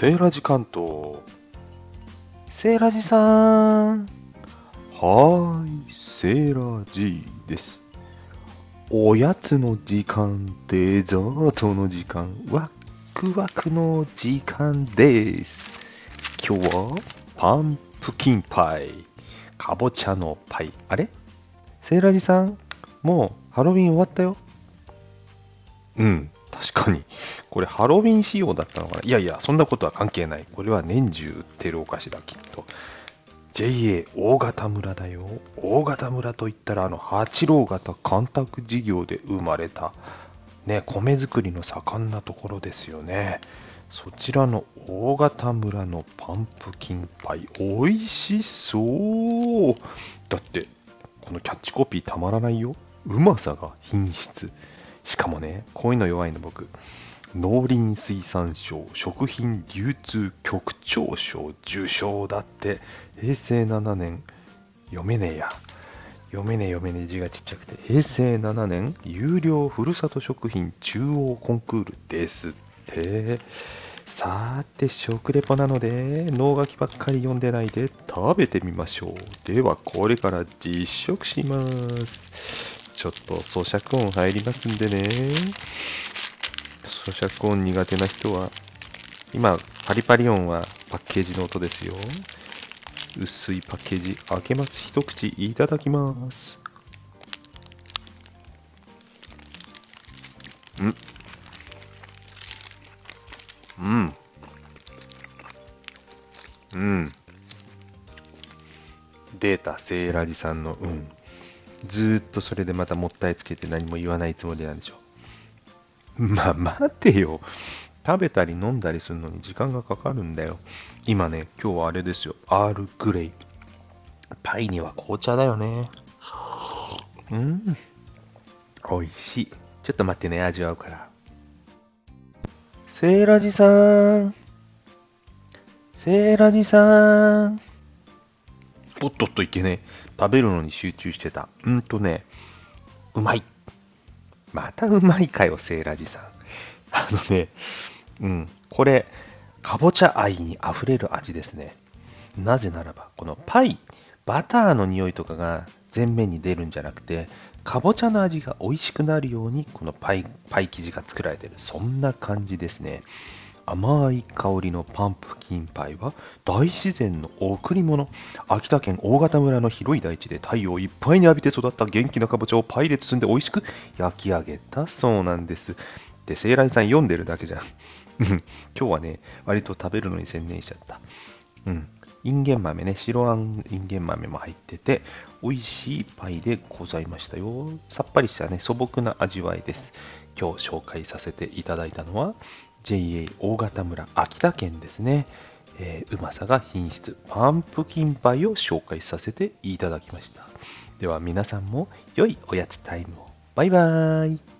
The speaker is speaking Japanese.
セーラジ関東。セーラジさん。はーい、セーラジです。おやつの時間、デザートの時間、ワクワクの時間です。今日はパンプキンパイ、かぼちゃのパイ。あれ？セーラジさん、もうハロウィン終わったよ。うん、確かに。これハロウィン仕様だったのかな？いやいや、そんなことは関係ない。これは年中売ってるお菓子だ、きっと。JA 大型村だよ。大型村といったら、あの、八郎型干拓事業で生まれた、ね、米作りの盛んなところですよね。そちらの大型村のパンプキンパイ、美味しそう。だって、このキャッチコピーたまらないよ。うまさが品質。しかもね、こういうの弱いの僕。農林水産省食品流通局長賞受賞だって平成7年読めねえや。読めねえ読めねえ字がちっちゃくて平成7年有料ふるさと食品中央コンクールですって。さーて食レポなので脳書きばっかり読んでないで食べてみましょう。ではこれから実食します。ちょっと咀嚼音入りますんでね。咀嚼音苦手な人は、今、パリパリ音はパッケージの音ですよ。薄いパッケージ開けます。一口いただきます。んうん。うん。データ、セーラジさんのうん。ずーっとそれでまたもったいつけて何も言わないつもりなんでしょう。まあ、待てよ。食べたり飲んだりするのに時間がかかるんだよ。今ね、今日はあれですよ。アールグレイ。パイには紅茶だよね。うん。美味しい。ちょっと待ってね、味わうから。セーラジさん。セーラジさん。おっとっといけね。食べるのに集中してた。うんとね、うまい。またうまいかよ、セーラジさん。あのね、うん、これ、かぼちゃ愛にあふれる味ですね。なぜならば、このパイ、バターの匂いとかが前面に出るんじゃなくて、かぼちゃの味が美味しくなるように、このパイパイ生地が作られてる。そんな感じですね。甘い香りのパンプキンパイは大自然の贈り物。秋田県大型村の広い大地で太陽いっぱいに浴びて育った元気なかぼちゃをパイで包んで美味しく焼き上げたそうなんです。でセイライさん読んでるだけじゃん。今日はね割と食べるのに専念しちゃったうん。インゲン豆ね。白あんインゲン豆も入ってて美味しいパイでございましたよ。さっぱりしたね素朴な味わいです。今日紹介させていただいたのは JA 大型村秋田県ですね、えーうまさが品質パンプキンパイを紹介させていただきました。では皆さんも良いおやつタイムを。バイバーイ。